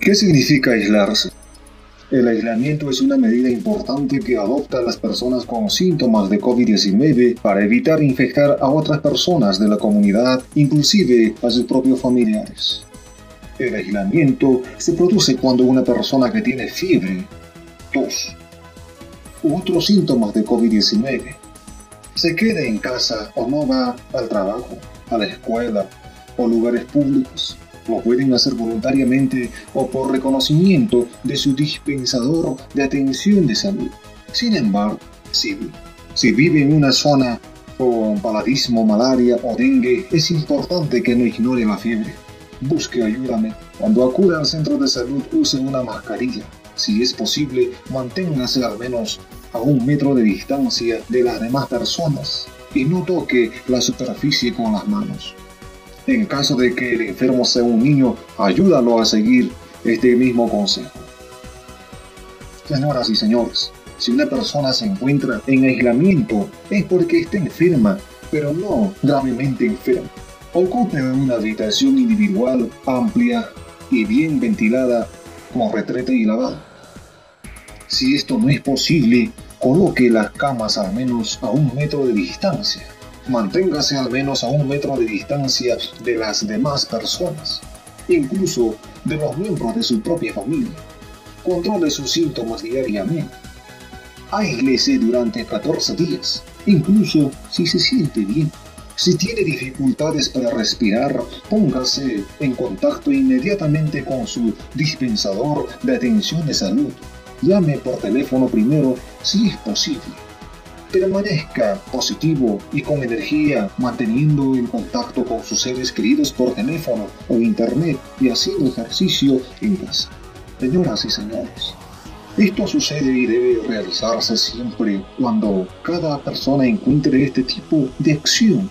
¿Qué significa aislarse? El aislamiento es una medida importante que adoptan las personas con síntomas de COVID-19 para evitar infectar a otras personas de la comunidad, inclusive a sus propios familiares. El aislamiento se produce cuando una persona que tiene fiebre, tos u otros síntomas de COVID-19 se queda en casa o no va al trabajo, a la escuela o lugares públicos lo pueden hacer voluntariamente o por reconocimiento de su dispensador de atención de salud. Sin embargo, si, vive en una zona con paladismo, malaria o dengue, es importante que no ignore la fiebre. Busque ayuda. Cuando acuda al centro de salud, use una mascarilla. Si es posible, manténgase al menos a un metro de distancia de las demás personas y no toque la superficie con las manos. En caso de que el enfermo sea un niño, ayúdalo a seguir este mismo consejo. Señoras y señores, si una persona se encuentra en aislamiento es porque está enferma, pero no gravemente enferma. Ocupe una habitación individual amplia y bien ventilada con retrete y lavado. Si esto no es posible, coloque las camas al menos a un metro de distancia manténgase al menos a un metro de distancia de las demás personas, incluso de los miembros de su propia familia. Controle sus síntomas diariamente. Aíslese durante 14 días, incluso si se siente bien. Si tiene dificultades para respirar, póngase en contacto inmediatamente con su dispensador de atención de salud. Llame por teléfono primero si es posible permanezca positivo y con energía, manteniendo el contacto con sus seres queridos por teléfono o internet y haciendo ejercicio en casa. Señoras y señores, esto sucede y debe realizarse siempre cuando cada persona encuentre este tipo de acción